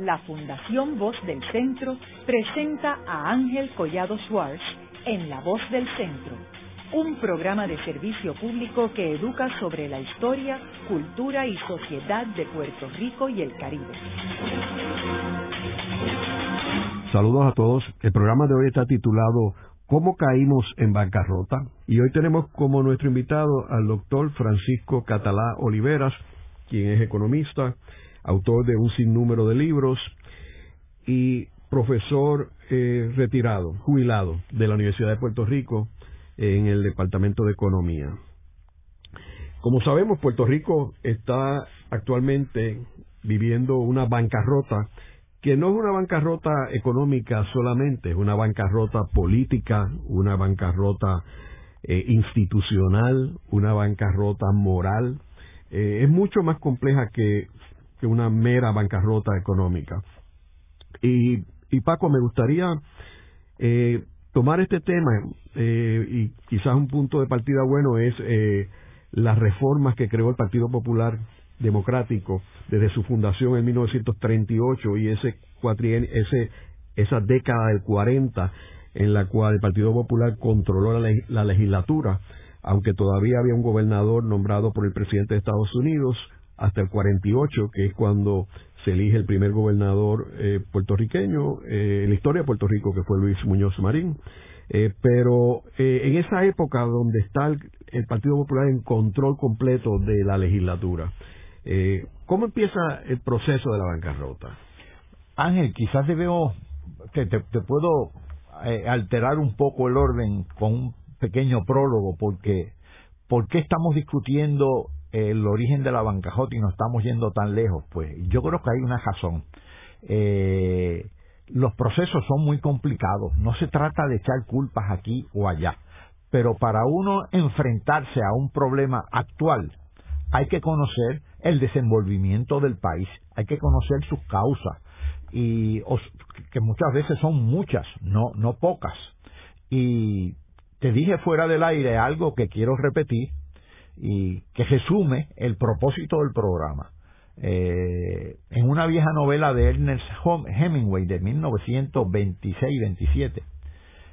la Fundación Voz del Centro presenta a Ángel Collado Schwartz en La Voz del Centro, un programa de servicio público que educa sobre la historia, cultura y sociedad de Puerto Rico y el Caribe. Saludos a todos. El programa de hoy está titulado ¿Cómo caímos en bancarrota? Y hoy tenemos como nuestro invitado al doctor Francisco Catalá Oliveras, quien es economista, autor de un sinnúmero de libros y profesor eh, retirado, jubilado de la Universidad de Puerto Rico en el Departamento de Economía. Como sabemos, Puerto Rico está actualmente viviendo una bancarrota que no es una bancarrota económica solamente, es una bancarrota política, una bancarrota eh, institucional, una bancarrota moral. Eh, es mucho más compleja que, que, una mera bancarrota económica. Y, y Paco, me gustaría eh, tomar este tema y quizás un punto de partida bueno es las reformas que creó el Partido Popular democrático desde su fundación en 1938 y ese, ese esa década del 40 en la cual el Partido Popular controló la, la, legislatura, aunque todavía había un gobernador nombrado por el presidente de Estados Unidos hasta el 48, que es cuando se elige el primer gobernador eh, puertorriqueño eh, en la historia de Puerto Rico, que fue Luis Muñoz Marín. Eh, pero en esa época donde está el Partido Popular en control completo de la legislatura, eh, ¿Cómo empieza el proceso de la bancarrota? Ángel, quizás debemos, te, te, puedo eh, alterar un poco el orden con un pequeño prólogo, porque ¿por qué estamos discutiendo el origen de la bancarrota y no estamos yendo tan lejos? Pues yo creo que hay una razón. Eh, los procesos son muy complicados, no se trata de echar culpas aquí o allá, pero para uno enfrentarse a un problema actual, hay que conocer el desenvolvimiento del país, hay que conocer sus causas y que muchas veces son muchas, no no pocas. Y te dije fuera del aire algo que quiero repetir y que resume el propósito del programa. Eh, en una vieja novela de Ernest Hemingway de 1926-27,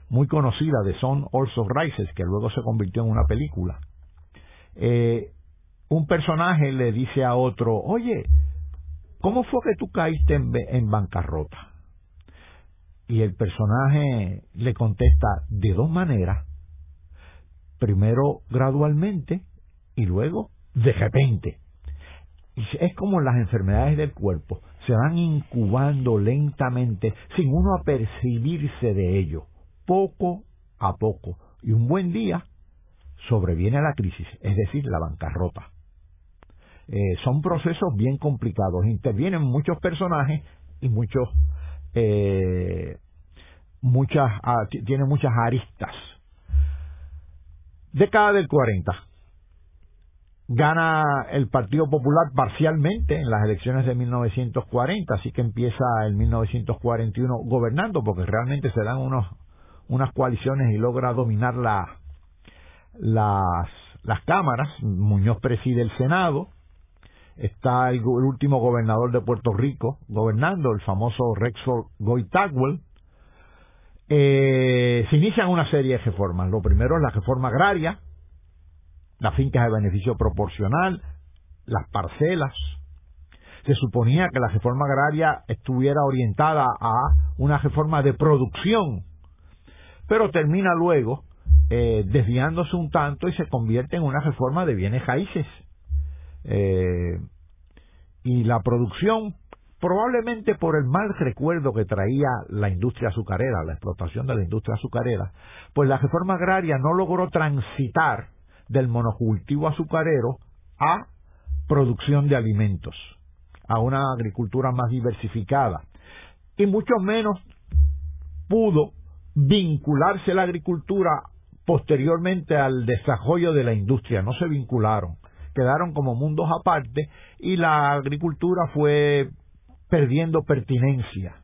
muy conocida de Son Also Rises, que luego se convirtió en una película, eh, un personaje le dice a otro, oye, ¿cómo fue que tú caíste en, bancarrota? Y el personaje le contesta de dos maneras. Primero gradualmente y luego de repente. Es como las enfermedades del cuerpo, se van incubando lentamente sin uno apercibirse de ello, poco a poco. Y un buen día sobreviene la crisis, es decir, la bancarrota. Eh, son procesos bien complicados. Intervienen muchos personajes y muchos, eh, muchas, ah, tiene muchas aristas. Década del 40. Gana el Partido Popular parcialmente en las elecciones de 1940, así que empieza el 1941 gobernando, porque realmente se dan unos, unas coaliciones y logra dominar la, las, las cámaras. Muñoz preside el Senado, está el, último gobernador de Puerto Rico gobernando, el famoso Rexford Goitagwell. Eh, se inician una serie de reformas. Lo primero es la reforma agraria, las fincas de beneficio proporcional, las parcelas. Se suponía que la reforma agraria estuviera orientada a una reforma de producción, pero termina luego eh, desviándose un tanto y se convierte en una reforma de bienes raíces eh, y la producción, probablemente por el mal recuerdo que traía la industria azucarera, la explotación de la industria azucarera, pues la reforma agraria no logró transitar del monocultivo azucarero a producción de alimentos, a una agricultura más diversificada, y mucho menos pudo vincularse la agricultura posteriormente al desarrollo de la industria, no se vincularon quedaron como mundos aparte y la agricultura fue perdiendo pertinencia,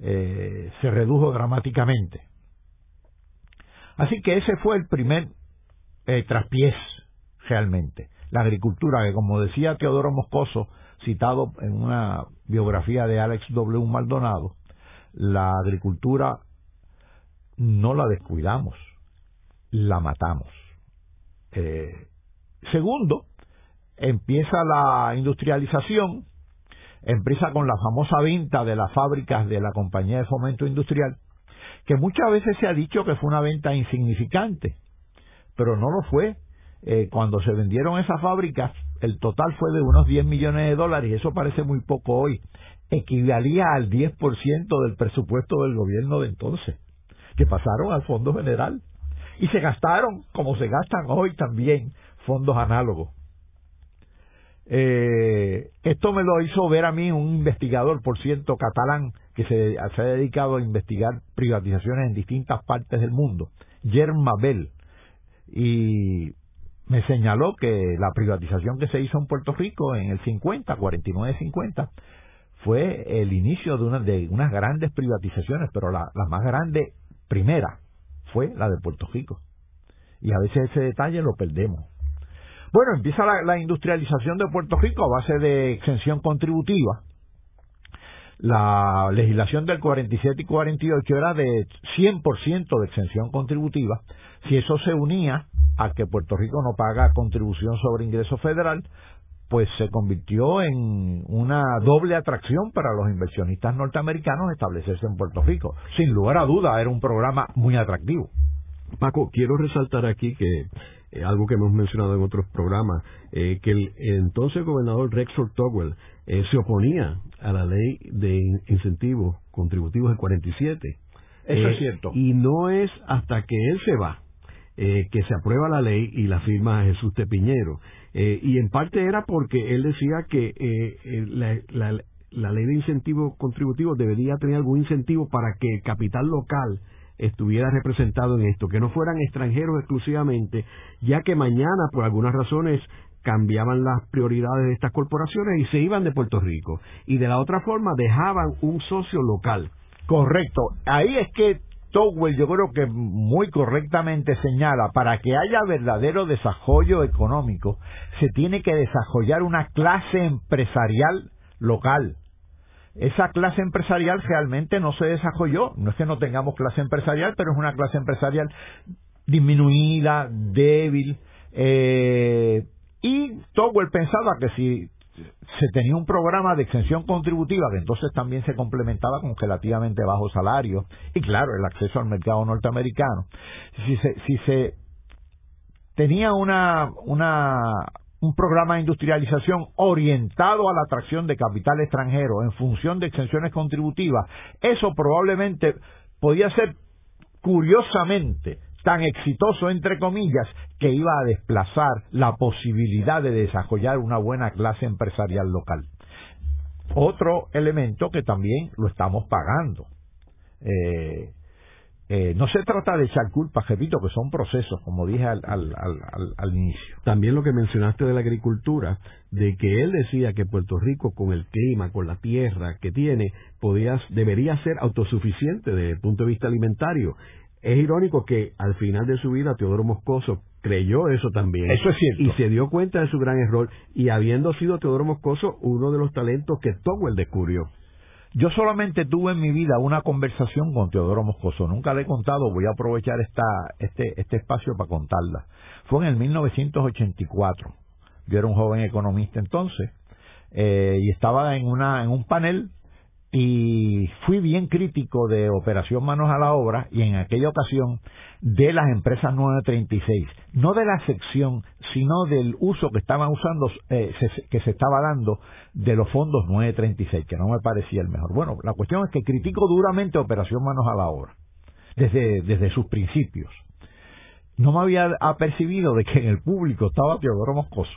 eh, se redujo dramáticamente. Así que ese fue el primer eh, traspiés realmente, la agricultura, que como decía Teodoro Moscoso, citado en una biografía de Alex W. Maldonado, la agricultura no la descuidamos, la matamos. Eh, segundo, empieza la industrialización, empieza con la famosa venta de las fábricas de la compañía de fomento industrial, que muchas veces se ha dicho que fue una venta insignificante, pero no lo fue. Eh, cuando se vendieron esas fábricas, el total fue de unos 10 millones de dólares, y eso parece muy poco hoy. Equivalía al 10% del presupuesto del gobierno de entonces, que pasaron al Fondo General. Y se gastaron, como se gastan hoy también, fondos análogos. Eh, esto me lo hizo ver a mí un investigador, por cierto, catalán, que se, ha dedicado a investigar privatizaciones en distintas partes del mundo, Germa Bell, y me señaló que la privatización que se hizo en Puerto Rico en el 50, 49-50, fue el inicio de, una, de unas grandes privatizaciones, pero la, la más grande primera fue la de Puerto Rico. Y a veces ese detalle lo perdemos. Bueno, empieza la, industrialización de Puerto Rico a base de exención contributiva. La legislación del 47 y 48 era de 100% de exención contributiva. Si eso se unía a que Puerto Rico no paga contribución sobre ingreso federal, pues se convirtió en una doble atracción para los inversionistas norteamericanos establecerse en Puerto Rico. Sin lugar a duda, era un programa muy atractivo. Paco, quiero resaltar aquí que eh, algo que hemos mencionado en otros programas, eh, que el, entonces gobernador Rexford Togwell eh, se oponía a la ley de incentivos contributivos del 47. Eso es cierto. Y no es hasta que él se va que se aprueba la ley y la firma Jesús Tepiñero. y en parte era porque él decía que la, la ley de incentivos contributivos debería tener algún incentivo para que el capital local estuviera representado en esto, que no fueran extranjeros exclusivamente, ya que mañana, por algunas razones, cambiaban las prioridades de estas corporaciones y se iban de Puerto Rico. Y de la otra forma dejaban un socio local. Correcto. Ahí es que Towell yo creo que muy correctamente señala, para que haya verdadero desarrollo económico, se tiene que desarrollar una clase empresarial local esa clase empresarial realmente no se desarrolló. No es que no tengamos clase empresarial, pero es una clase empresarial disminuida, débil. Eh, y Towell pensaba que si se tenía un programa de exención contributiva que entonces también se complementaba con relativamente bajos salarios y claro el acceso al mercado norteamericano si se, si se tenía una, una un programa de industrialización orientado a la atracción de capital extranjero en función de exenciones contributivas, eso probablemente podía ser curiosamente tan exitoso, entre comillas, que iba a desplazar la posibilidad de desarrollar una buena clase empresarial local. Otro elemento que también lo estamos pagando. Eh, eh, no se trata de echar culpa, repito, que son procesos, como dije al, al, al, inicio. También lo que mencionaste de la agricultura, de que él decía que Puerto Rico, con el clima, con la tierra que tiene, podía, debería ser autosuficiente desde el punto de vista alimentario. Es irónico que al final de su vida Teodoro Moscoso creyó eso también. Eso es cierto. Y se dio cuenta de su gran error. Y habiendo sido Teodoro Moscoso uno de los talentos que Towell descubrió. Yo solamente tuve en mi vida una conversación con Teodoro Moscoso, nunca le he contado, voy a aprovechar esta, este, este espacio para contarla. Fue en el 1984. Yo era un joven economista entonces eh, y estaba en, una, en un panel y fui bien crítico de Operación Manos a la Obra y en aquella ocasión de las empresas 936, no de la sección, sino del uso que estaban usando, eh, que se estaba dando de los fondos 936, que no me parecía el mejor. Bueno, la cuestión es que critico duramente Operación Manos a la Obra, desde, desde sus principios. No me había apercibido de que en el público estaba Teodoro Moscoso.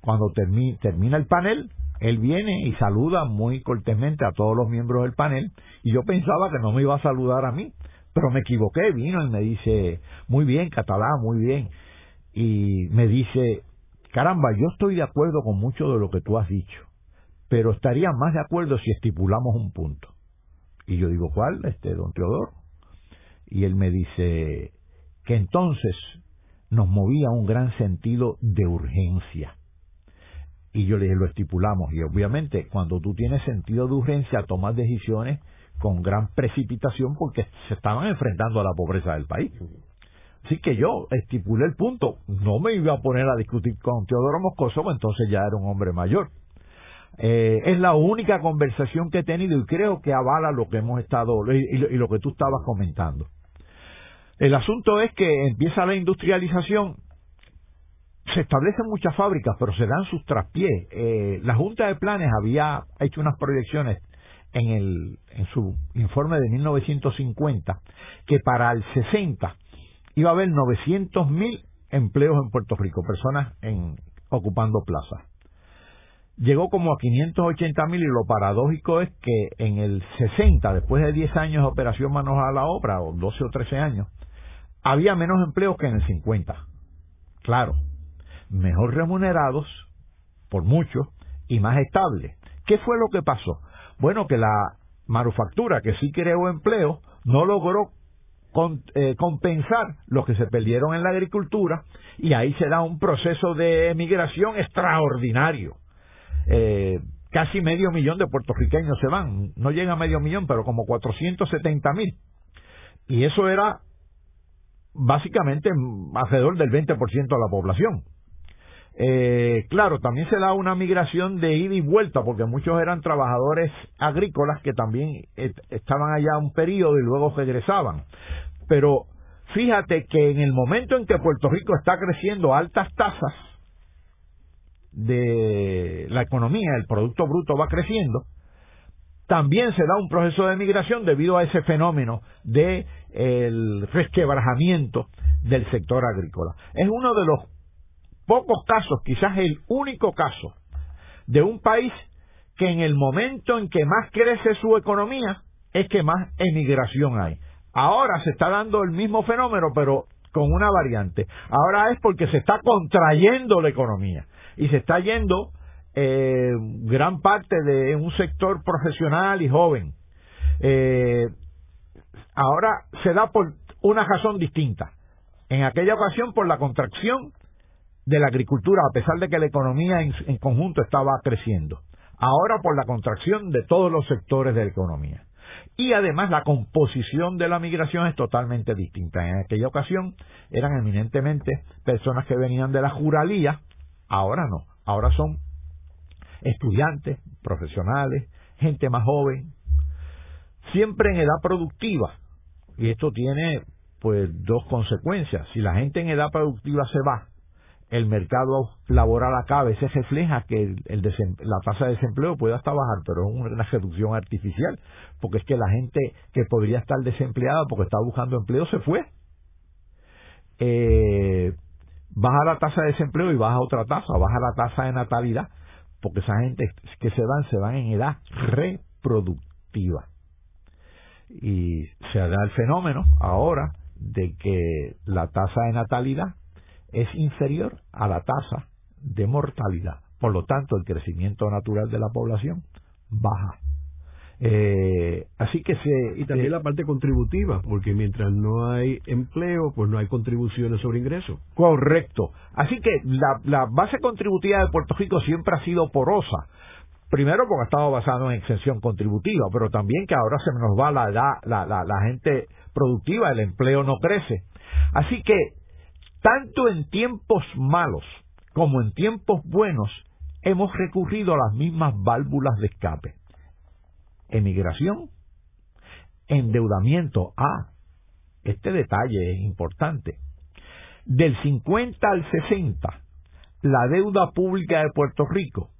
Cuando termina el panel, él viene y saluda muy cortésmente a todos los miembros del panel y yo pensaba que no me iba a saludar a mí, pero me equivoqué, vino y me dice, muy bien, catalán, muy bien, y me dice, caramba, yo estoy de acuerdo con mucho de lo que tú has dicho, pero estaría más de acuerdo si estipulamos un punto. Y yo digo, ¿cuál? Este, don Teodoro. Y él me dice que entonces nos movía un gran sentido de urgencia. Y yo le dije, lo estipulamos. Y obviamente, cuando tú tienes sentido de urgencia, tomas decisiones con gran precipitación porque se estaban enfrentando a la pobreza del país. Así que yo estipulé el punto. No me iba a poner a discutir con Teodoro Moscoso, entonces ya era un hombre mayor. Eh, es la única conversación que he tenido y creo que avala lo que hemos estado y, lo que tú estabas comentando. El asunto es que empieza la industrialización, se establecen muchas fábricas, pero se dan sus traspiés. Eh, la Junta de Planes había hecho unas proyecciones en, el, en su informe de 1950 que para el 60 iba a haber 900 mil empleos en Puerto Rico, personas en, ocupando plazas llegó como a 580 mil y lo paradójico es que en el 60, después de 10 años de operación manos a la obra, o 12 o 13 años, había menos empleos que en el 50. Claro, mejor remunerados, por mucho, y más estables. ¿Qué fue lo que pasó? Bueno, que la manufactura, que sí creó empleo, no logró eh, compensar los que se perdieron en la agricultura y ahí se da un proceso de emigración extraordinario eh, casi medio millón de puertorriqueños se van, no llega a medio millón, pero como 470 mil. Y eso era básicamente alrededor del 20% de la población. Eh, claro, también se da una migración de ida y vuelta, porque muchos eran trabajadores agrícolas que también estaban allá un periodo y luego regresaban. Pero fíjate que en el momento en que Puerto Rico está creciendo altas tasas, de la economía, el Producto Bruto va creciendo, también se da un proceso de migración debido a ese fenómeno de el resquebrajamiento del sector agrícola. Es uno de los pocos casos, quizás el único caso, de un país que en el momento en que más crece su economía es que más emigración hay. Ahora se está dando el mismo fenómeno, pero con una variante. Ahora es porque se está contrayendo la economía y se está yendo eh, gran parte de un sector profesional y joven. Eh, ahora se da por una razón distinta. En aquella ocasión por la contracción de la agricultura, a pesar de que la economía en, conjunto estaba creciendo. Ahora por la contracción de todos los sectores de la economía. Y además la composición de la migración es totalmente distinta. En aquella ocasión eran eminentemente personas que venían de la juralía, Ahora no, ahora son estudiantes, profesionales, gente más joven, siempre en edad productiva. Y esto tiene pues dos consecuencias. Si la gente en edad productiva se va, el mercado laboral acá a veces refleja que la tasa de desempleo puede hasta bajar, pero es una reducción artificial, porque es que la gente que podría estar desempleada porque está buscando empleo se fue. Eh, baja la tasa de desempleo y baja otra tasa, baja la tasa de natalidad, porque esa gente que se van, se van en edad reproductiva. Y se da el fenómeno ahora de que la tasa de natalidad es inferior a la tasa de mortalidad. Por lo tanto, el crecimiento natural de la población baja. Eh, así que se... Y también la parte contributiva, porque mientras no hay empleo, pues no hay contribuciones sobre ingresos. Correcto. Así que la, la base contributiva de Puerto Rico siempre ha sido porosa. Primero porque ha estado basado en exención contributiva, pero también que ahora se nos va la edad, la, la, la gente productiva, el empleo no crece. Así que, tanto en tiempos malos como en tiempos buenos, hemos recurrido a las mismas válvulas de escape emigración, endeudamiento. Ah, este detalle es importante. Del 50 al 60, la deuda pública de Puerto Rico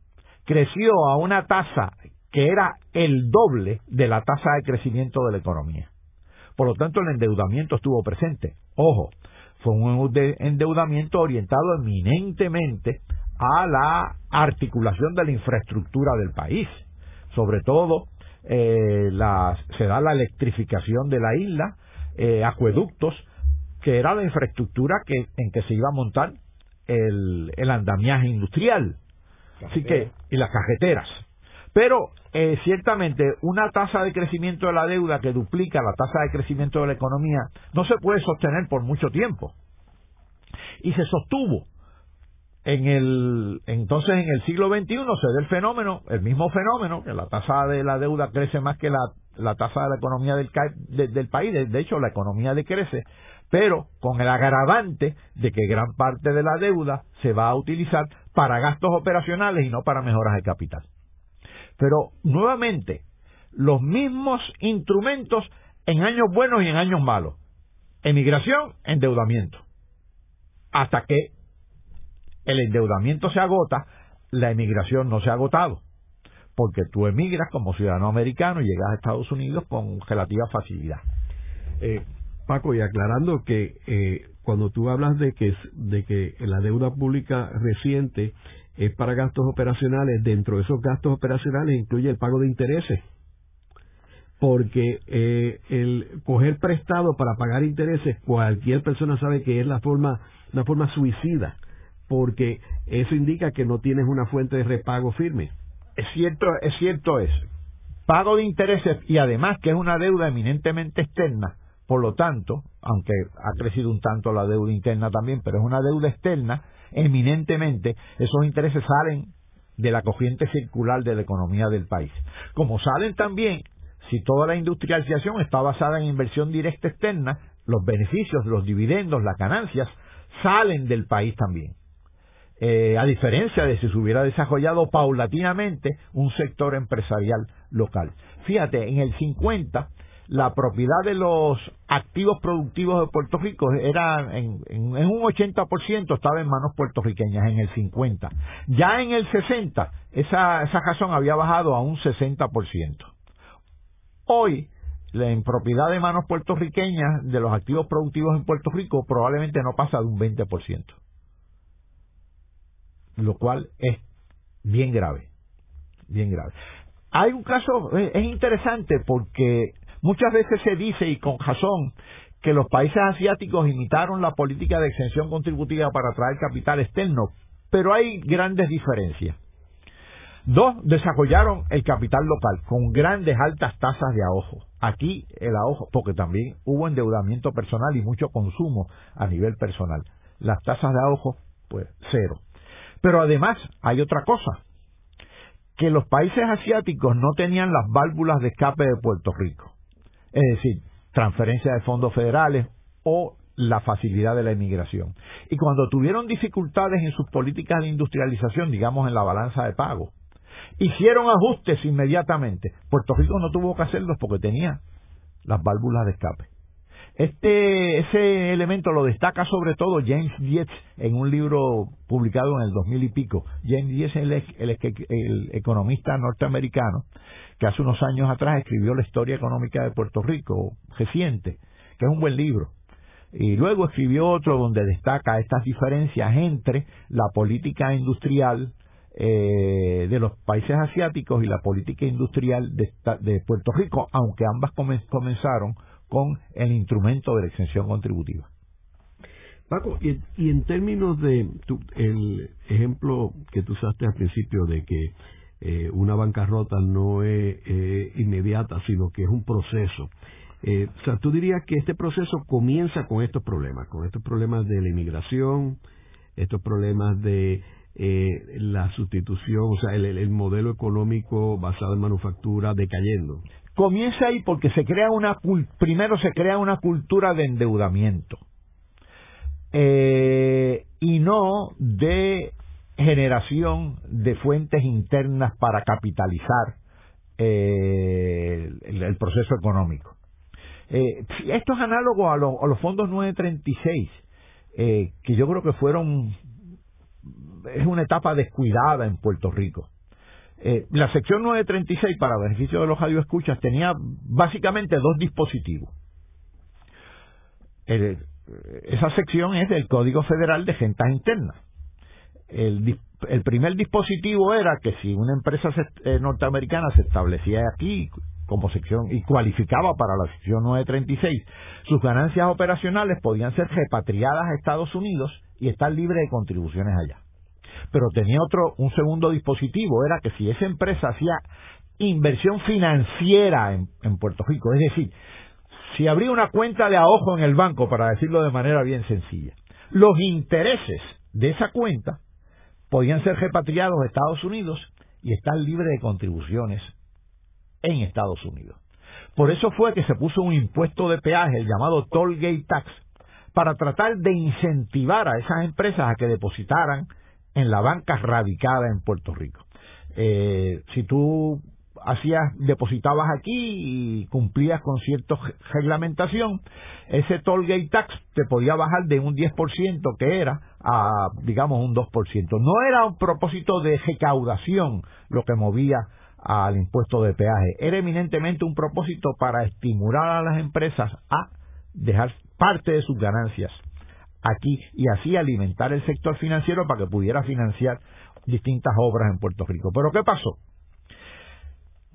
creció a una tasa que era el doble de la tasa de crecimiento de la economía. Por lo tanto, el endeudamiento estuvo presente. Ojo, fue un endeudamiento orientado eminentemente a la articulación de la infraestructura del país, sobre todo eh, la, se da la electrificación de la isla, eh, acueductos, que era la infraestructura que, en que se iba a montar el, el andamiaje industrial. Así que, y las cajeteras. Pero eh, ciertamente una tasa de crecimiento de la deuda que duplica la tasa de crecimiento de la economía no se puede sostener por mucho tiempo. y se sostuvo. En el, entonces, en el siglo XXI se da el fenómeno, el mismo fenómeno, que la tasa de la deuda crece más que la, tasa de la economía del país. De, hecho, la economía decrece, pero con el agravante de que gran parte de la deuda se va a utilizar para gastos operacionales y no para mejoras de capital. Pero, nuevamente, los mismos instrumentos en años buenos y en años malos. Emigración, endeudamiento. Hasta que el endeudamiento se agota, la emigración no se ha agotado. Porque tú emigras como ciudadano americano y llegas a Estados Unidos con relativa facilidad. Eh, Paco, y aclarando que eh, cuando tú hablas de que, de que la deuda pública reciente es para gastos operacionales, dentro de esos gastos operacionales incluye el pago de intereses. Porque eh, el coger prestado para pagar intereses cualquier persona sabe que es la forma una forma suicida porque eso indica que no tienes una fuente de repago firme. Es cierto es cierto es pago de intereses y además que es una deuda eminentemente externa. Por lo tanto aunque ha crecido un tanto la deuda interna también pero es una deuda externa eminentemente esos intereses salen de la corriente circular de la economía del país como salen también si toda la industrialización está basada en inversión directa externa, los beneficios, los dividendos, las ganancias salen del país también. Eh, a diferencia de si se hubiera desarrollado paulatinamente un sector empresarial local. Fíjate, en el 50 la propiedad de los activos productivos de Puerto Rico era en, un 80% estaba en manos puertorriqueñas en el 50. Ya en el 60 esa, esa razón había bajado a un 60%. Hoy, en propiedad de manos puertorriqueñas de los activos productivos en Puerto Rico probablemente no pasa de un 20%. Lo cual es bien grave. Bien grave. Hay un caso, es interesante porque muchas veces se dice, y con razón, que los países asiáticos imitaron la política de exención contributiva para atraer capital externo, pero hay grandes diferencias. Dos, desarrollaron el capital local con grandes altas tasas de ahorro. Aquí el ahorro, porque también hubo endeudamiento personal y mucho consumo a nivel personal. Las tasas de ahorro, pues cero. Pero además hay otra cosa, que los países asiáticos no tenían las válvulas de escape de Puerto Rico. Es decir, transferencia de fondos federales o la facilidad de la inmigración. Y cuando tuvieron dificultades en sus políticas de industrialización, digamos en la balanza de pago, Hicieron ajustes inmediatamente. Puerto Rico no tuvo que hacerlos porque tenía las válvulas de escape. Este, ese elemento lo destaca sobre todo James Dietz en un libro publicado en el 2000 y pico. James Dietz es el, el, economista norteamericano que hace unos años atrás escribió la historia económica de Puerto Rico reciente, que es un buen libro. Y luego escribió otro donde destaca estas diferencias entre la política industrial eh, de los países asiáticos y la política industrial de, Puerto Rico, aunque ambas comenzaron con el instrumento de la exención contributiva. Paco, y, en términos de el ejemplo que tú usaste al principio de que eh, una bancarrota no es inmediata, sino que es un proceso. Eh, o sea, tú dirías que este proceso comienza con estos problemas, con estos problemas de la inmigración, estos problemas de eh, la sustitución, o sea, el, modelo económico basado en manufactura decayendo? Comienza ahí porque se crea una, primero se crea una cultura de endeudamiento eh, y no de generación de fuentes internas para capitalizar eh, el, proceso económico. esto es análogo a, a los fondos 936, que yo creo que fueron es una etapa descuidada en Puerto Rico. Eh, la sección 936, para beneficio de los radioescuchas, tenía básicamente dos dispositivos. esa sección es del Código Federal de Gentas Internas. El, primer dispositivo era que si una empresa eh, norteamericana se establecía aquí como sección y cualificaba para la sección 936, sus ganancias operacionales podían ser repatriadas a Estados Unidos y estar libres de contribuciones allá pero tenía otro, un segundo dispositivo, era que si esa empresa hacía inversión financiera en, Puerto Rico, es decir, si abría una cuenta de ahorro en el banco, para decirlo de manera bien sencilla, los intereses de esa cuenta podían ser repatriados a Estados Unidos y estar libres de contribuciones en Estados Unidos. Por eso fue que se puso un impuesto de peaje, el llamado Toll Gate Tax, para tratar de incentivar a esas empresas a que depositaran en la banca radicada en Puerto Rico. Eh, si tú hacías, depositabas aquí y cumplías con cierta reglamentación, ese toll gate tax te podía bajar de un 10% que era a, digamos, un 2%. No era un propósito de recaudación lo que movía al impuesto de peaje, era eminentemente un propósito para estimular a las empresas a dejar parte de sus ganancias aquí y así alimentar el sector financiero para que pudiera financiar distintas obras en Puerto Rico. Pero ¿qué pasó?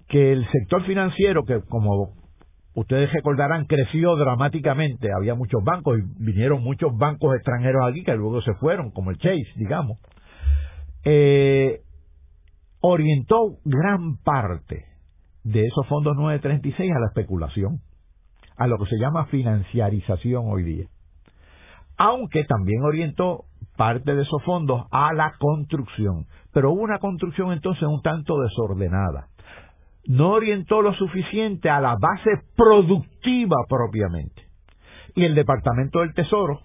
Que el sector financiero, que como ustedes recordarán, creció dramáticamente, había muchos bancos y vinieron muchos bancos extranjeros aquí que luego se fueron, como el Chase, digamos, eh, orientó gran parte de esos fondos 936 a la especulación, a lo que se llama financiarización hoy día. Aunque también orientó parte de esos fondos a la construcción, pero hubo una construcción entonces un tanto desordenada. No orientó lo suficiente a la base productiva propiamente. Y el Departamento del Tesoro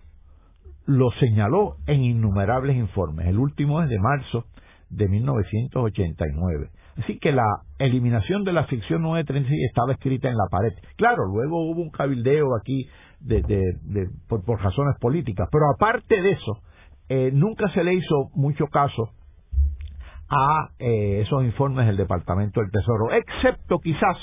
lo señaló en innumerables informes. El último es de marzo de 1989. Así que la eliminación de la sección 936 estaba escrita en la pared. Claro, luego hubo un cabildeo aquí de, por, razones políticas, pero aparte de eso, eh, nunca se le hizo mucho caso a eh, esos informes del Departamento del Tesoro, excepto quizás,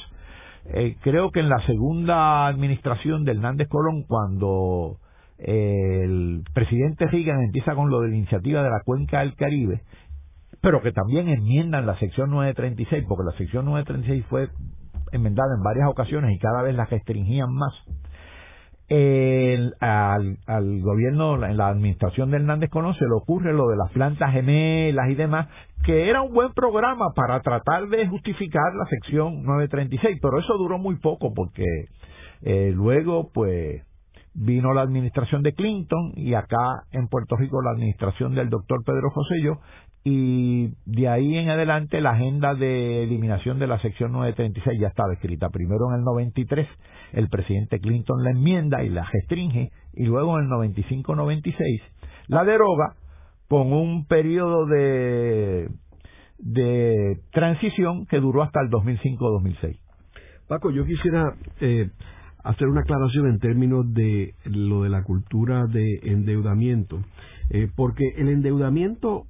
eh, creo que en la segunda administración de Hernández Colón, cuando el presidente Reagan empieza con lo de la iniciativa de la Cuenca del Caribe, pero que también enmiendan la sección 936, porque la sección 936 fue enmendada en varias ocasiones y cada vez la restringían más el, al, al, gobierno, en la administración de Hernández Colón, le ocurre lo de las plantas gemelas y demás, que era un buen programa para tratar de justificar la sección 936, pero eso duró muy poco porque eh, luego, pues, vino la administración de Clinton y acá en Puerto Rico la administración del doctor Pedro Josello y de ahí en adelante la agenda de eliminación de la sección 936 ya estaba escrita. Primero en el 93 el presidente Clinton la enmienda y la restringe y luego en el 95-96 la deroga con un periodo de, de transición que duró hasta el 2005-2006. Paco, yo quisiera eh, hacer una aclaración en términos de lo de la cultura de endeudamiento, eh, porque el endeudamiento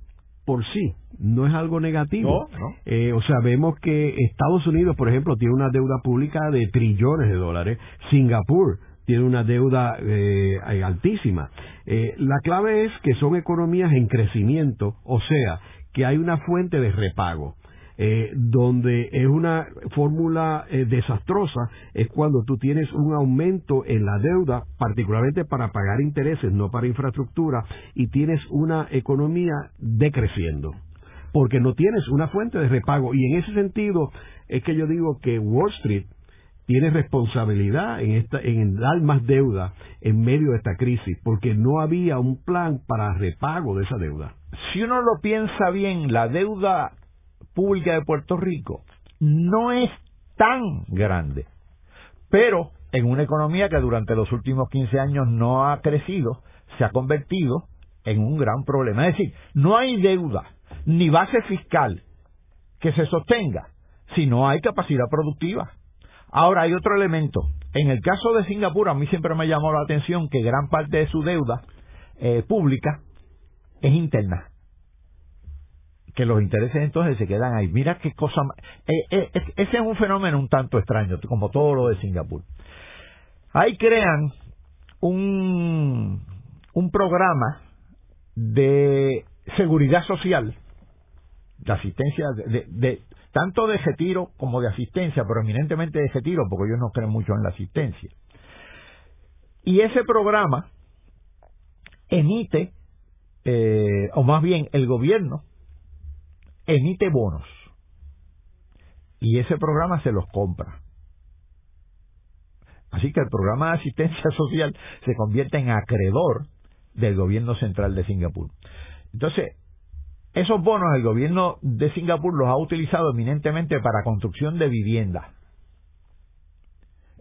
por sí no es algo negativo. Eh, o sea, vemos que Estados Unidos, por ejemplo, tiene una deuda pública de trillones de dólares. Singapur tiene una deuda eh, altísima. Eh, la clave es que son economías en crecimiento, o sea, que hay una fuente de repago. Eh, donde es una fórmula eh, desastrosa es cuando tú tienes un aumento en la deuda, particularmente para pagar intereses, no para infraestructura, y tienes una economía decreciendo, porque no tienes una fuente de repago. Y en ese sentido es que yo digo que Wall Street tiene responsabilidad en, esta, en dar más deuda en medio de esta crisis, porque no había un plan para repago de esa deuda. Si uno lo piensa bien, la deuda pública de Puerto Rico no es tan grande, pero en una economía que durante los últimos 15 años no ha crecido, se ha convertido en un gran problema. Es decir, no hay deuda ni base fiscal que se sostenga si no hay capacidad productiva. Ahora hay otro elemento. En el caso de Singapur, a mí siempre me llamó la atención que gran parte de su deuda eh, pública es interna que los intereses entonces se quedan ahí. Mira qué cosa. Eh, eh, ese es un fenómeno un tanto extraño, como todo lo de Singapur. Ahí crean un, un programa de seguridad social, de asistencia, de, de, tanto de retiro como de asistencia, pero eminentemente de retiro, porque ellos no creen mucho en la asistencia. Y ese programa emite, eh, o más bien el gobierno, emite bonos y ese programa se los compra. Así que el programa de asistencia social se convierte en acreedor del gobierno central de Singapur. Entonces, esos bonos el gobierno de Singapur los ha utilizado eminentemente para construcción de viviendas.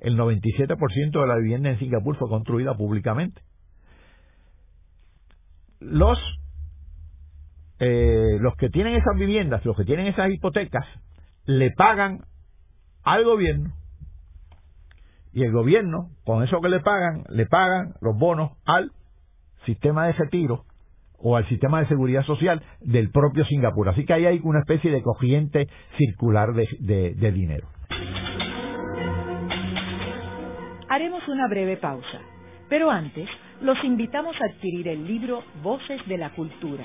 El 97% de la vivienda en Singapur fue construida públicamente. Los, eh, los que tienen esas viviendas, los que tienen esas hipotecas, le pagan al gobierno y el gobierno, con eso que le pagan, le pagan los bonos al sistema de retiro o al sistema de seguridad social del propio Singapur. Así que ahí hay una especie de corriente circular de, de dinero. Haremos una breve pausa, pero antes los invitamos a adquirir el libro Voces de la Cultura,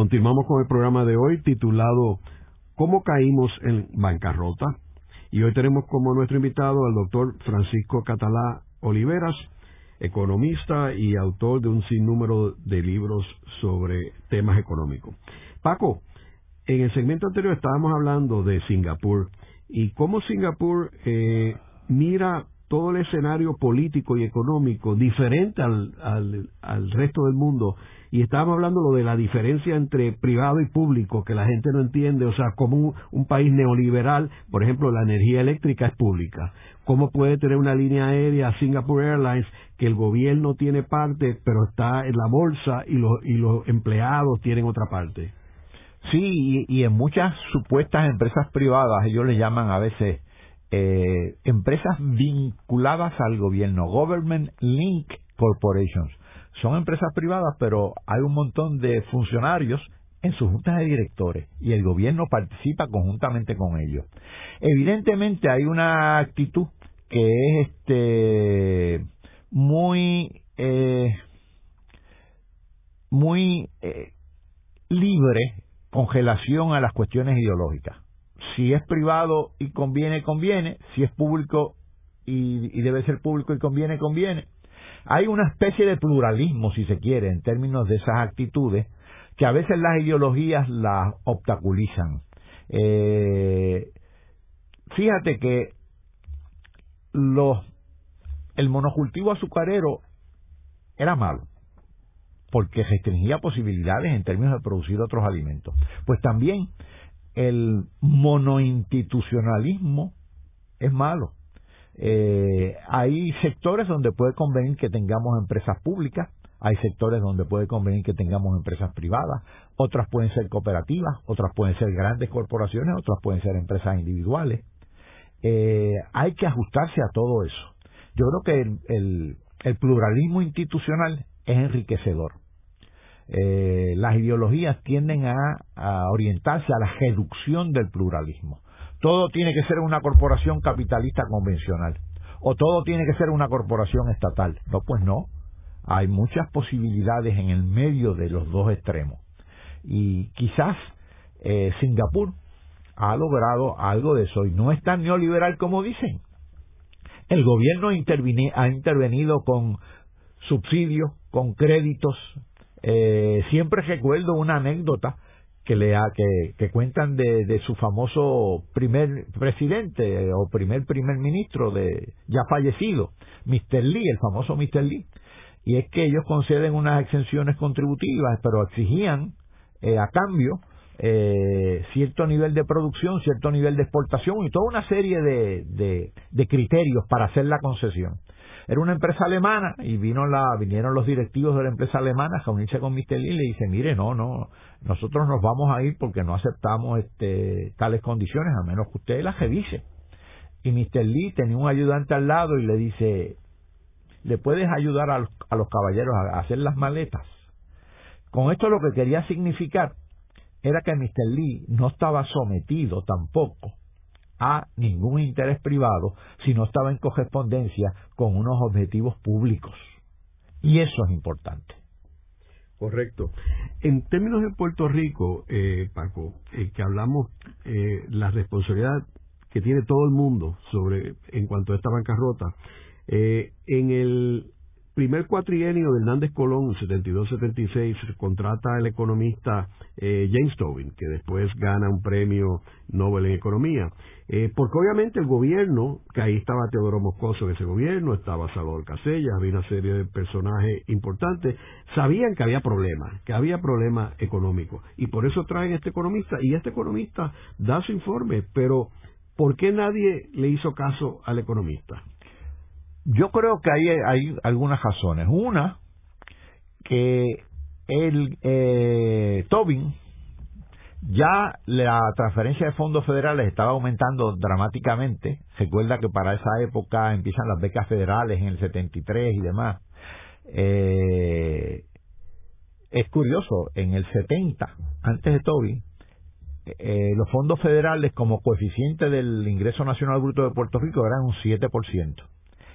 Continuamos con el programa de hoy titulado cómo caímos en bancarrota. Y hoy tenemos como nuestro invitado al doctor Francisco Catalá Oliveras, economista y autor de un sinnúmero de libros sobre temas económicos. Paco, en el segmento anterior estábamos hablando de Singapur y cómo Singapur eh, mira todo el escenario político y económico diferente al, al resto del mundo y estábamos hablando lo de la diferencia entre privado y público, que la gente no entiende, o sea, como un, país neoliberal, por ejemplo, la energía eléctrica es pública. ¿Cómo puede tener una línea aérea Singapore Airlines que el gobierno tiene parte, pero está en la bolsa y los, y los empleados tienen otra parte? Sí, y, en muchas supuestas empresas privadas, ellos le llaman a veces eh, empresas vinculadas al gobierno, Government Link Corporations son empresas privadas, pero hay un montón de funcionarios en sus juntas de directores y el gobierno participa conjuntamente con ellos. Evidentemente hay una actitud que es este muy eh, muy eh, libre con relación a las cuestiones ideológicas. Si es privado y conviene, conviene. Si es público y, debe ser público y conviene, conviene hay una especie de pluralismo, si se quiere, en términos de esas actitudes, que a veces las ideologías las obstaculizan. Eh, fíjate que los, el monocultivo azucarero era malo, porque restringía posibilidades en términos de producir otros alimentos. Pues también el monoinstitucionalismo es malo, eh, hay sectores donde puede convenir que tengamos empresas públicas, hay sectores donde puede convenir que tengamos empresas privadas, otras pueden ser cooperativas, otras pueden ser grandes corporaciones, otras pueden ser empresas individuales. Eh, hay que ajustarse a todo eso. Yo creo que el, pluralismo institucional es enriquecedor. Eh, las ideologías tienden a, orientarse a la reducción del pluralismo todo tiene que ser una corporación capitalista convencional o todo tiene que ser una corporación estatal. No, pues no. Hay muchas posibilidades en el medio de los dos extremos. Y quizás eh, Singapur ha logrado algo de eso y no es tan neoliberal como dicen. El gobierno ha intervenido con subsidios, con créditos. Eh, siempre recuerdo una anécdota que, le que, que cuentan de, de, su famoso primer presidente o primer primer ministro de ya fallecido, Mr. Lee, el famoso Mr. Lee. Y es que ellos conceden unas exenciones contributivas, pero exigían eh, a cambio eh, cierto nivel de producción, cierto nivel de exportación y toda una serie de, de criterios para hacer la concesión. Era una empresa alemana y vino la, vinieron los directivos de la empresa alemana a reunirse con Mr. Lee y le dice, mire, no, no, nosotros nos vamos a ir porque no aceptamos este, tales condiciones a menos que usted las revise. Y Mr. Lee tenía un ayudante al lado y le dice, ¿le puedes ayudar a los, a los caballeros a hacer las maletas? Con esto lo que quería significar era que Mr. Lee no estaba sometido tampoco a ningún interés privado si no estaba en correspondencia con unos objetivos públicos. Y eso es importante. Correcto. En términos de Puerto Rico, eh, Paco, eh, que hablamos eh, la responsabilidad que tiene todo el mundo sobre en cuanto a esta bancarrota, eh, en el primer cuatrienio de Hernández Colón, 72-76, contrata al economista eh, James Tobin, que después gana un premio Nobel en Economía. Eh, porque obviamente el gobierno, que ahí estaba Teodoro Moscoso en ese gobierno, estaba Salvador Casellas, había una serie de personajes importantes, sabían que había problemas, que había problemas económicos. Y por eso traen a este economista, y este economista da su informe, pero ¿por qué nadie le hizo caso al economista? Yo creo que hay, hay algunas razones. Una, que el eh, Tobin ya la transferencia de fondos federales estaba aumentando dramáticamente. Recuerda que para esa época empiezan las becas federales en el 73 y demás. Eh, es curioso, en el 70, antes de Tobin, eh, los fondos federales como coeficiente del ingreso nacional bruto de Puerto Rico eran un 7%.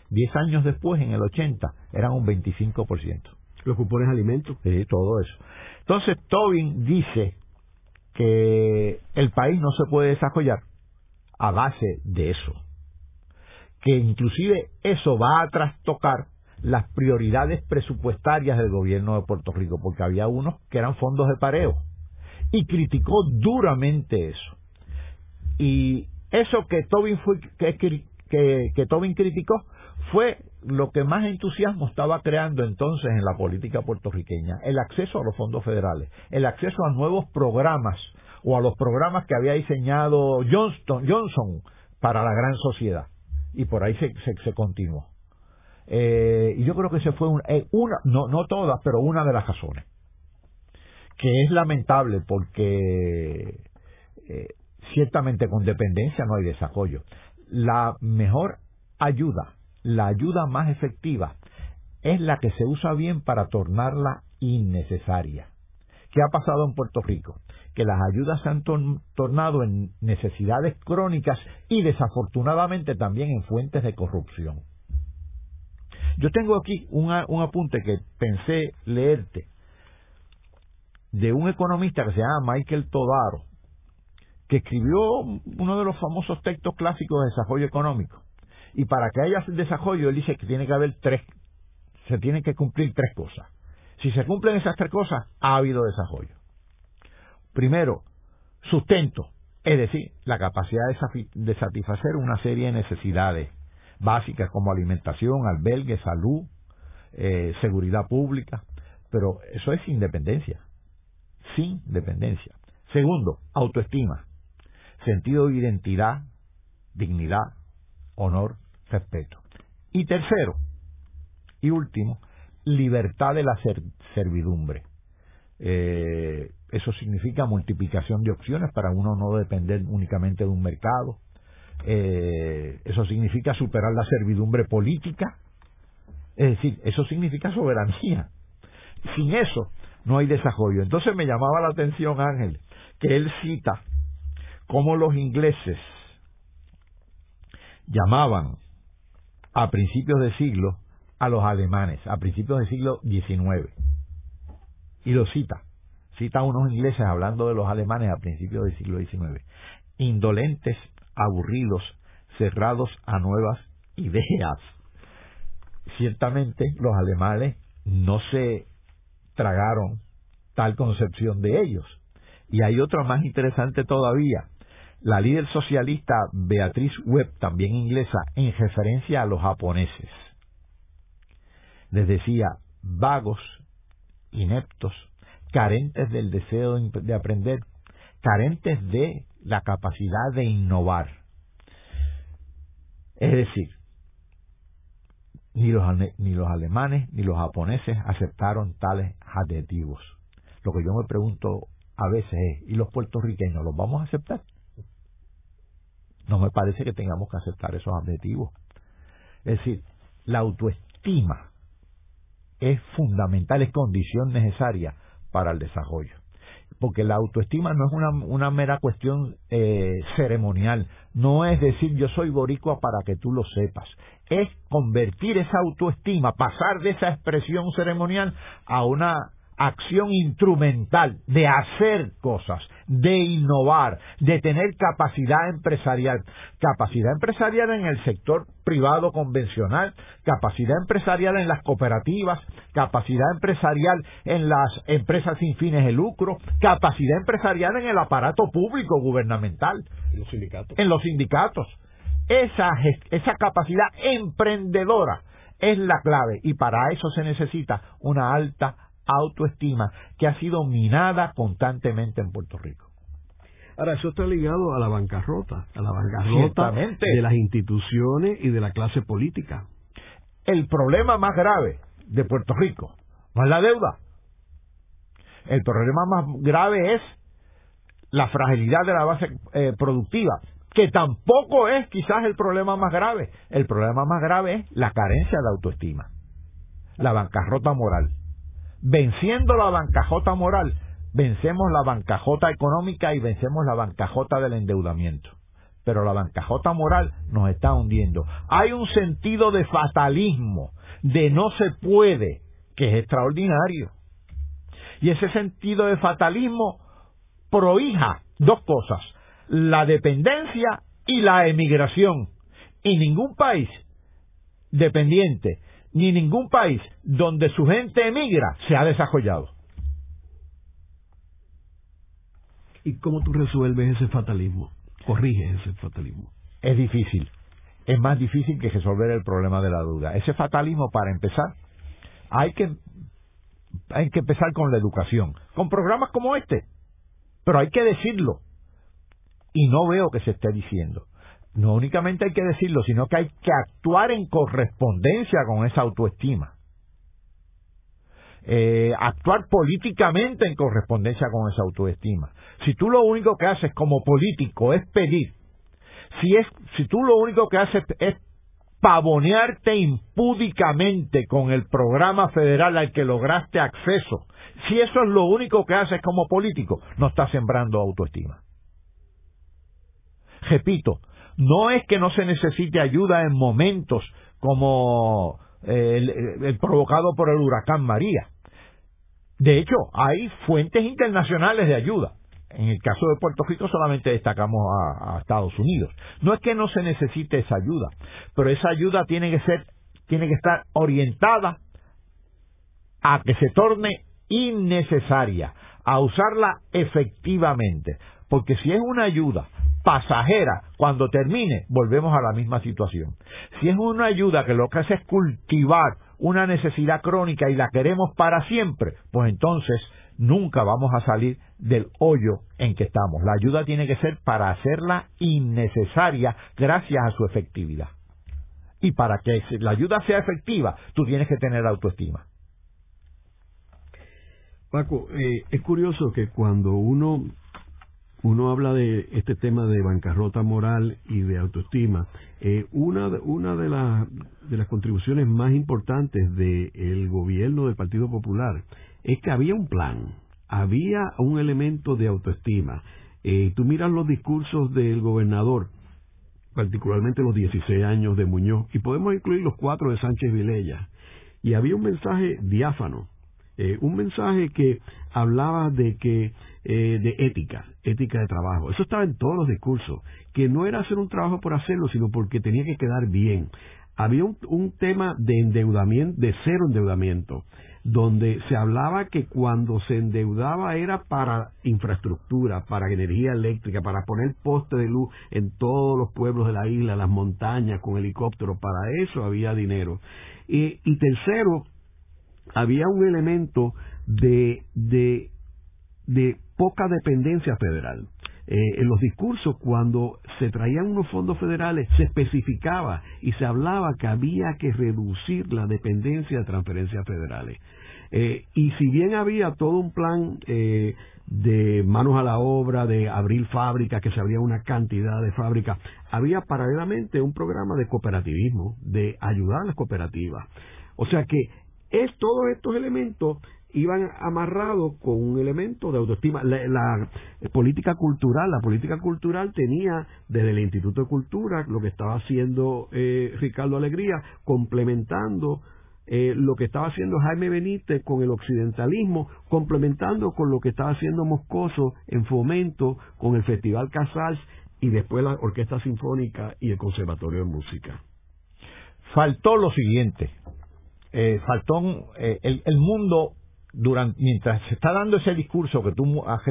Diez años después, en el 80, eran un 25%. Los cupones alimentos. Sí, todo eso. Entonces, Tobin dice que el país no se puede desarrollar a base de eso. Que inclusive eso va a trastocar las prioridades presupuestarias del gobierno de Puerto Rico, porque había unos que eran fondos de pareo. Y criticó duramente eso. Y eso que Tobin, fue, que, que, que Tobin criticó fue lo que más entusiasmo estaba creando entonces en la política puertorriqueña, el acceso a los fondos federales, el acceso a nuevos programas o a los programas que había diseñado Johnston, Johnson para la gran sociedad. Y por ahí se, continuó. Eh, y yo creo que se fue eh, una, no, no todas, pero una de las razones. Que es lamentable porque eh, ciertamente con dependencia no hay desarrollo. La mejor ayuda la ayuda más efectiva es la que se usa bien para tornarla innecesaria. ¿Qué ha pasado en Puerto Rico? Que las ayudas se han tornado en necesidades crónicas y desafortunadamente también en fuentes de corrupción. Yo tengo aquí un, un apunte que pensé leerte de un economista que se llama Michael Todaro, que escribió uno de los famosos textos clásicos de desarrollo económico. Y para que haya desarrollo, él dice que tiene que haber tres, se tienen que cumplir tres cosas. Si se cumplen esas tres cosas, ha habido desarrollo. Primero, sustento, es decir, la capacidad de satisfacer una serie de necesidades básicas como alimentación, albergue, salud, eh, seguridad pública, pero eso es independencia, sin dependencia. Segundo, autoestima, sentido de identidad, dignidad, honor respeto. Y tercero, y último, libertad de la servidumbre. Eh, eso significa multiplicación de opciones para uno no depender únicamente de un mercado. Eh, eso significa superar la servidumbre política. Es decir, eso significa soberanía. Sin eso no hay desarrollo. Entonces me llamaba la atención Ángel que él cita cómo los ingleses llamaban a principios de siglo a los alemanes, a principios del siglo XIX. Y lo cita. Cita a unos ingleses hablando de los alemanes a principios del siglo XIX. Indolentes, aburridos, cerrados a nuevas ideas. Ciertamente los alemanes no se tragaron tal concepción de ellos. Y hay otra más interesante todavía. La líder socialista Beatriz Webb, también inglesa, en referencia a los japoneses, les decía vagos, ineptos, carentes del deseo de aprender, carentes de la capacidad de innovar. Es decir, ni los, ni los alemanes ni los japoneses aceptaron tales adjetivos. Lo que yo me pregunto a veces es, ¿y los puertorriqueños los vamos a aceptar? No me parece que tengamos que aceptar esos objetivos. Es decir, la autoestima es fundamental, es condición necesaria para el desarrollo. porque la autoestima no es una, una mera cuestión eh, ceremonial, no es decir yo soy boricua para que tú lo sepas, es convertir esa autoestima, pasar de esa expresión ceremonial a una acción instrumental de hacer cosas, de innovar, de tener capacidad empresarial. Capacidad empresarial en el sector privado convencional, capacidad empresarial en las cooperativas, capacidad empresarial en las empresas sin fines de lucro, capacidad empresarial en el aparato público gubernamental. En los sindicatos. En los sindicatos. Esa, esa capacidad emprendedora es la clave y para eso se necesita una alta autoestima que ha sido minada constantemente en Puerto Rico. Ahora, eso está ligado a la bancarrota, a la bancarrota de las instituciones y de la clase política. El problema más grave de Puerto Rico no es la deuda. El problema más grave es la fragilidad de la base eh, productiva, que tampoco es quizás el problema más grave. El problema más grave es la carencia de autoestima, la bancarrota moral venciendo la bancajota moral, vencemos la bancajota económica y vencemos la bancajota del endeudamiento. Pero la bancajota moral nos está hundiendo. Hay un sentido de fatalismo, de no se puede, que es extraordinario. Y ese sentido de fatalismo prohija dos cosas, la dependencia y la emigración. Y ningún país dependiente ni ningún país donde su gente emigra se ha desarrollado. ¿Y cómo tú resuelves ese fatalismo? Corriges ese fatalismo. Es difícil. Es más difícil que resolver el problema de la duda. Ese fatalismo, para empezar, hay que, hay que empezar con la educación, con programas como este. Pero hay que decirlo. Y no veo que se esté diciendo no únicamente hay que decirlo, sino que hay que actuar en correspondencia con esa autoestima. Eh, actuar políticamente en correspondencia con esa autoestima. Si tú lo único que haces como político es pedir, si, es, si tú lo único que haces es pavonearte impúdicamente con el programa federal al que lograste acceso, si eso es lo único que haces como político, no estás sembrando autoestima. Repito, no es que no se necesite ayuda en momentos como eh, el, provocado por el huracán María. De hecho, hay fuentes internacionales de ayuda. En el caso de Puerto Rico solamente destacamos a, a, Estados Unidos. No es que no se necesite esa ayuda, pero esa ayuda tiene que ser, tiene que estar orientada a que se torne innecesaria, a usarla efectivamente. Porque si es una ayuda pasajera, cuando termine, volvemos a la misma situación. Si es una ayuda que lo que hace es cultivar una necesidad crónica y la queremos para siempre, pues entonces nunca vamos a salir del hoyo en que estamos. La ayuda tiene que ser para hacerla innecesaria gracias a su efectividad. Y para que la ayuda sea efectiva, tú tienes que tener autoestima. Paco, eh, es curioso que cuando uno uno habla de este tema de bancarrota moral y de autoestima. Eh, una una de, de las contribuciones más importantes del gobierno del Partido Popular es que había un plan, había un elemento de autoestima. Eh, tú miras los discursos del gobernador, particularmente los 16 años de Muñoz, y podemos incluir los cuatro de Sánchez Vilella, y había un mensaje diáfano, eh, un mensaje que hablaba de que eh, de ética, ética de trabajo. Eso estaba en todos los discursos, que no era hacer un trabajo por hacerlo, sino porque tenía que quedar bien. Había un, tema de endeudamiento, de cero endeudamiento, donde se hablaba que cuando se endeudaba era para infraestructura, para energía eléctrica, para poner poste de luz en todos los pueblos de la isla, las montañas, con helicópteros, para eso había dinero. Y, tercero, había un elemento de de poca dependencia federal. Eh, en los discursos, cuando se traían unos fondos federales, se especificaba y se hablaba que había que reducir la dependencia de transferencias federales. Eh, y si bien había todo un plan eh, de manos a la obra, de abrir fábricas, que se abría una cantidad de fábricas, había paralelamente un programa de cooperativismo, de ayudar a las cooperativas. O sea que es todos estos elementos iban amarrados con un elemento de autoestima. La, política cultural, la política cultural tenía desde el Instituto de Cultura lo que estaba haciendo eh, Ricardo Alegría, complementando eh, lo que estaba haciendo Jaime Benítez con el occidentalismo, complementando con lo que estaba haciendo Moscoso en fomento con el Festival Casals y después la Orquesta Sinfónica y el Conservatorio de Música. Faltó lo siguiente, eh, faltó eh, el, el, mundo durante mientras se está dando ese discurso que tú has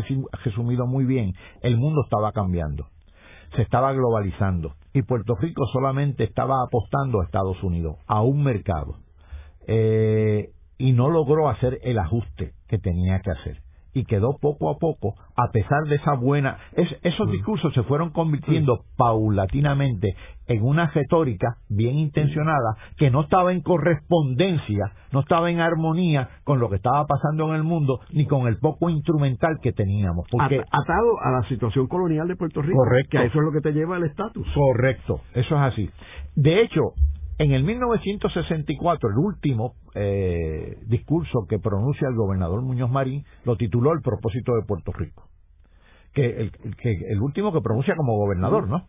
resumido muy bien, el mundo estaba cambiando, se estaba globalizando y Puerto Rico solamente estaba apostando a Estados Unidos, a un mercado eh, y no logró hacer el ajuste que tenía que hacer y quedó poco a poco, a pesar de esa buena, esos mm. discursos se fueron convirtiendo paulatinamente en una retórica bien intencionada que no estaba en correspondencia, no estaba en armonía con lo que estaba pasando en el mundo ni con el poco instrumental que teníamos. Porque, atado a la situación colonial de Puerto Rico, correcto, que eso es lo que te lleva al estatus. Correcto, eso es así. De hecho, en el 1964, el último eh, discurso que pronuncia el gobernador Muñoz Marín lo tituló El propósito de Puerto Rico. Que el, que el último que pronuncia como gobernador, ¿no?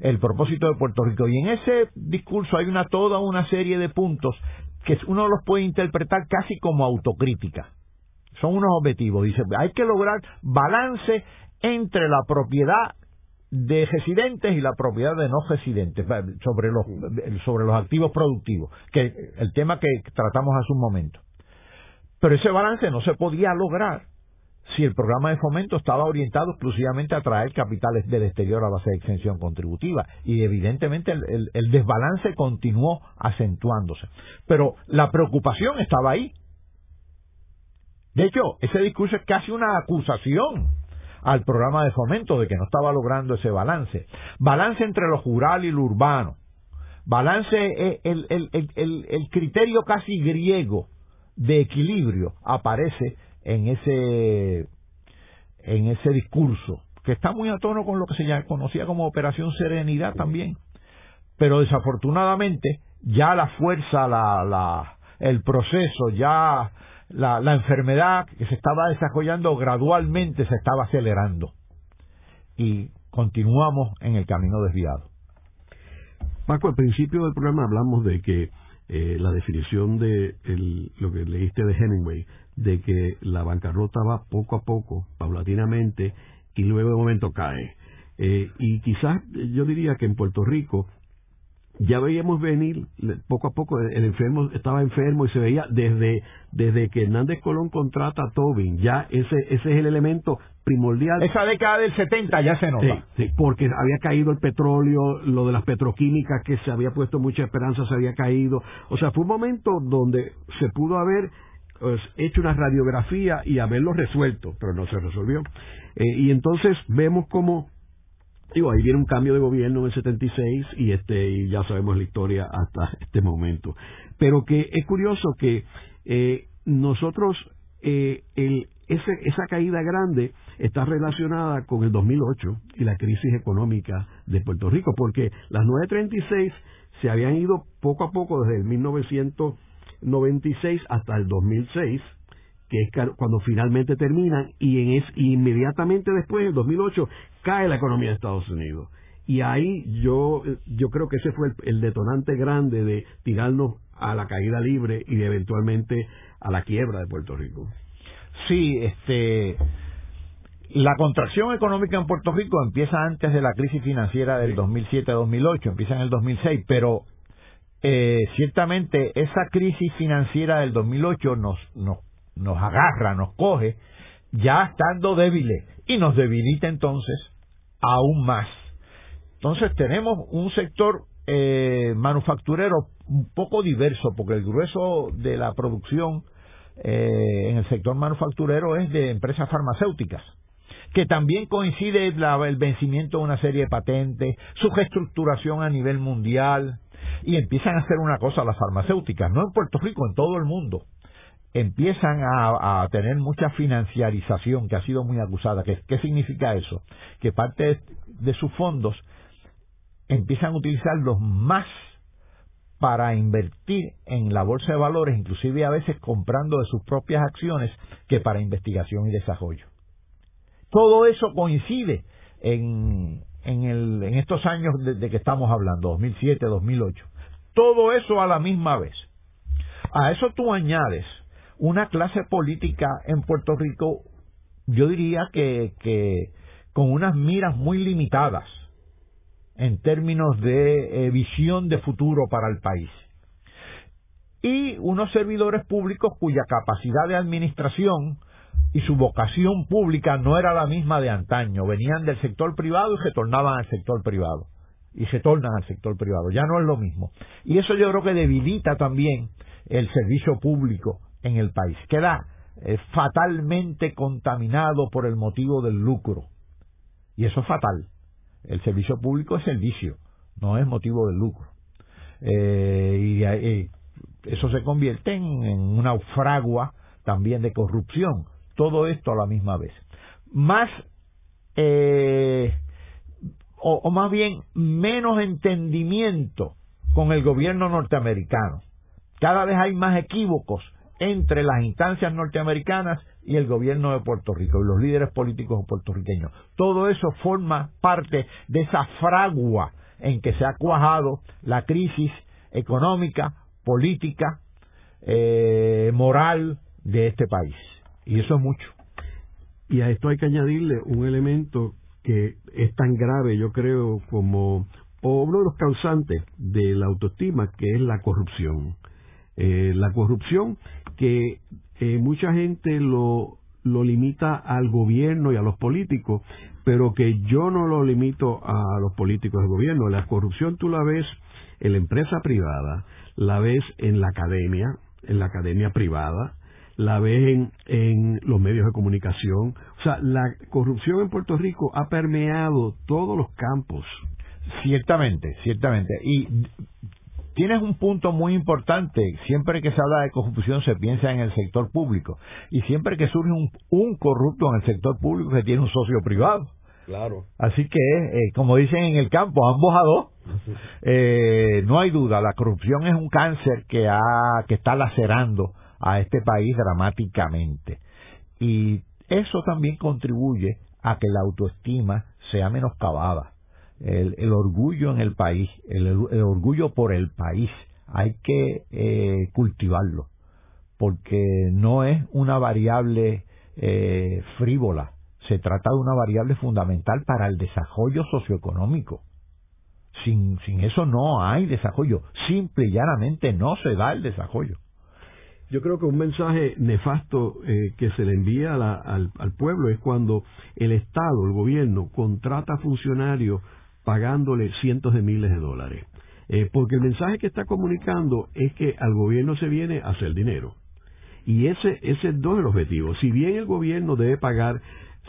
El propósito de Puerto Rico. Y en ese discurso hay una toda una serie de puntos que uno los puede interpretar casi como autocrítica. Son unos objetivos. Dice, hay que lograr balance entre la propiedad de residentes y la propiedad de no residentes sobre los sobre los activos productivos, que el tema que tratamos hace un momento. Pero ese balance no se podía lograr si el programa de fomento estaba orientado exclusivamente a traer capitales del exterior a base de exención contributiva y evidentemente el, el desbalance continuó acentuándose. Pero la preocupación estaba ahí. De hecho, ese discurso es casi una acusación al programa de fomento de que no estaba logrando ese balance. Balance entre lo rural y lo urbano. Balance, eh, el, el, el, el criterio casi griego de equilibrio aparece en ese, en ese discurso, que está muy a tono con lo que se conocía como Operación Serenidad también. Pero desafortunadamente ya la fuerza, la, la, el proceso, ya la, la enfermedad que se estaba desarrollando gradualmente se estaba acelerando y continuamos en el camino desviado. Paco, al principio del programa hablamos de que eh, la definición de lo que leíste de Hemingway, de que la bancarrota va poco a poco, paulatinamente, y luego de momento cae. Eh, y quizás yo diría que en Puerto Rico ya veíamos venir poco a poco el enfermo estaba enfermo y se veía desde desde que Hernández Colón contrata a Tobin ya ese ese es el elemento primordial. Esa década del 70 ya se nota. Sí, porque había caído el petróleo lo de las petroquímicas que se había puesto mucha esperanza se había caído. O sea fue un momento donde se pudo haber pues, hecho una radiografía y haberlo resuelto pero no se resolvió. Eh, y entonces vemos como Digo, ahí viene un cambio de gobierno en el 76 y este y ya sabemos la historia hasta este momento. Pero que es curioso que eh, nosotros eh, el, ese, esa caída grande está relacionada con el 2008 y la crisis económica de Puerto Rico, porque las 936 se habían ido poco a poco desde el 1996 hasta el 2006 que es cuando finalmente terminan y en es, inmediatamente después, en 2008, cae la economía de Estados Unidos. Y ahí yo, yo creo que ese fue el, detonante grande de tirarnos a la caída libre y eventualmente a la quiebra de Puerto Rico. Sí, este, la contracción económica en Puerto Rico empieza antes de la crisis financiera del 2007-2008, empieza en el 2006, pero eh, ciertamente esa crisis financiera del 2008 nos, nos nos agarra, nos coge, ya estando débiles y nos debilita entonces aún más. Entonces tenemos un sector eh, manufacturero un poco diverso, porque el grueso de la producción eh, en el sector manufacturero es de empresas farmacéuticas, que también coincide el vencimiento de una serie de patentes, su reestructuración a nivel mundial, y empiezan a hacer una cosa las farmacéuticas, no en Puerto Rico, en todo el mundo empiezan a, tener mucha financiarización que ha sido muy acusada. ¿Qué, ¿Qué, significa eso? Que parte de, sus fondos empiezan a utilizarlos más para invertir en la bolsa de valores, inclusive a veces comprando de sus propias acciones, que para investigación y desarrollo. Todo eso coincide en, en, estos años de, que estamos hablando, 2007, 2008. Todo eso a la misma vez. A eso tú añades una clase política en Puerto Rico, yo diría que, con unas miras muy limitadas en términos de eh, visión de futuro para el país. Y unos servidores públicos cuya capacidad de administración y su vocación pública no era la misma de antaño. Venían del sector privado y retornaban al sector privado. Y retornan al sector privado. Ya no es lo mismo. Y eso yo creo que debilita también el servicio público en el país. Queda eh, fatalmente contaminado por el motivo del lucro. Y eso es fatal. El servicio público es servicio, no es motivo de lucro. Eh, y eh, eso se convierte en, una fragua también de corrupción. Todo esto a la misma vez. Más, eh, o más bien, menos entendimiento con el gobierno norteamericano. Cada vez hay más equívocos entre las instancias norteamericanas y el gobierno de Puerto Rico y los líderes políticos puertorriqueños. Todo eso forma parte de esa fragua en que se ha cuajado la crisis económica, política, eh, moral de este país. Y eso es mucho. Y a esto hay que añadirle un elemento que es tan grave, yo creo, como uno de los causantes de la autoestima, que es la corrupción. Eh, la corrupción que eh, mucha gente lo, lo limita al gobierno y a los políticos, pero que yo no lo limito a los políticos del gobierno. La corrupción tú la ves en la empresa privada, la ves en la academia, en la academia privada, la ves en, en los medios de comunicación. O sea, la corrupción en Puerto Rico ha permeado todos los campos. Ciertamente, ciertamente. Y tienes un punto muy importante. Siempre que se habla de corrupción se piensa en el sector público. Y siempre que surge un, corrupto en el sector público se tiene un socio privado. Claro. Así que, eh, como dicen en el campo, ambos a dos. Eh, no hay duda, la corrupción es un cáncer que, ha, que está lacerando a este país dramáticamente. Y eso también contribuye a que la autoestima sea menoscabada el, orgullo en el país, el, orgullo por el país, hay que eh, cultivarlo, porque no es una variable eh, frívola, se trata de una variable fundamental para el desarrollo socioeconómico. Sin, sin eso no hay desarrollo, simple y llanamente no se da el desarrollo. Yo creo que un mensaje nefasto eh, que se le envía al, al, pueblo es cuando el Estado, el gobierno, contrata funcionarios pagándole cientos de miles de dólares. Eh, porque el mensaje que está comunicando es que al gobierno se viene a hacer dinero. Y ese, ese es dos de los objetivos. Si bien el gobierno debe pagar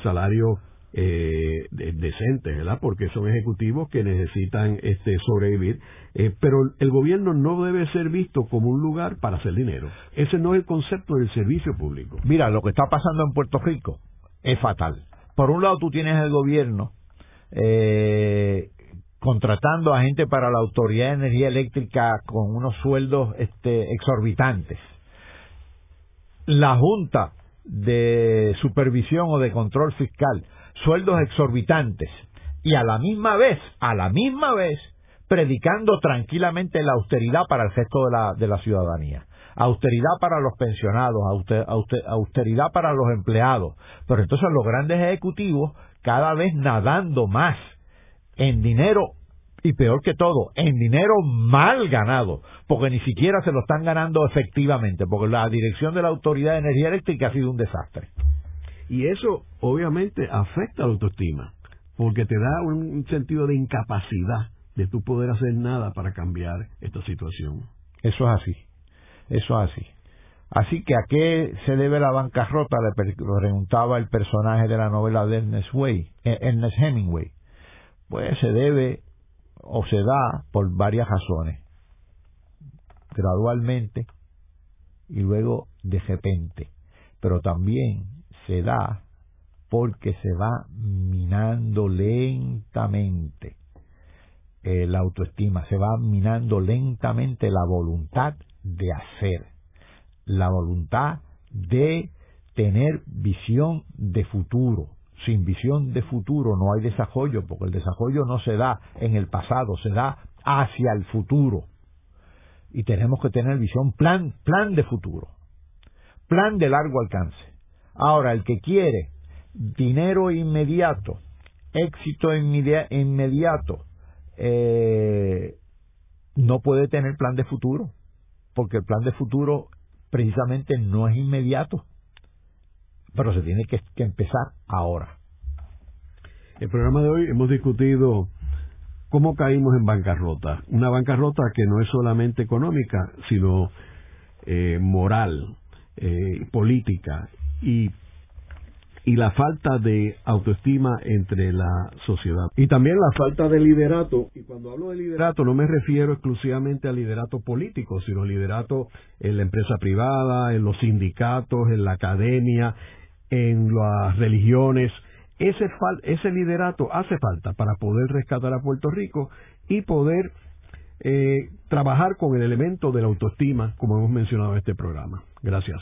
salarios eh, decentes, ¿verdad? Porque son ejecutivos que necesitan este, sobrevivir, eh, pero el gobierno no debe ser visto como un lugar para hacer dinero. Ese no es el concepto del servicio público. Mira, lo que está pasando en Puerto Rico es fatal. Por un lado, tú tienes el gobierno eh, contratando a gente para la Autoridad de Energía Eléctrica con unos sueldos este, exorbitantes. La Junta de Supervisión o de Control Fiscal, sueldos exorbitantes. Y a la misma vez, a la misma vez, predicando tranquilamente la austeridad para el resto de la, de la ciudadanía. Austeridad para los pensionados, austeridad para los empleados. Pero entonces los grandes ejecutivos cada vez nadando más en dinero y peor que todo, en dinero mal ganado, porque ni siquiera se lo están ganando efectivamente, porque la dirección de la Autoridad de Energía Eléctrica ha sido un desastre. Y eso obviamente afecta a la autoestima, porque te da un sentido de incapacidad de tú poder hacer nada para cambiar esta situación. Eso es así, eso es así. Así que a qué se debe la bancarrota, le preguntaba el personaje de la novela de Ernest, Way, eh, Ernest Hemingway. Pues se debe o se da por varias razones. Gradualmente y luego de repente. Pero también se da porque se va minando lentamente eh, la autoestima, se va minando lentamente la voluntad de hacer, la voluntad de tener visión de futuro. Sin visión de futuro no hay desarrollo, porque el desarrollo no se da en el pasado, se da hacia el futuro. Y tenemos que tener visión, plan, plan de futuro, plan de largo alcance. Ahora, el que quiere dinero inmediato, éxito inmediato, eh, no puede tener plan de futuro, porque el plan de futuro precisamente no es inmediato, pero se tiene que, empezar ahora. El programa de hoy hemos discutido cómo caímos en bancarrota, una bancarrota que no es solamente económica, sino eh, moral, eh, política y y la falta de autoestima entre la sociedad. Y también la falta de liderato. Y cuando hablo de liderato no me refiero exclusivamente al liderato político, sino liderato en la empresa privada, en los sindicatos, en la academia, en las religiones. Ese, ese liderato hace falta para poder rescatar a Puerto Rico y poder eh, trabajar con el elemento de la autoestima, como hemos mencionado en este programa. Gracias.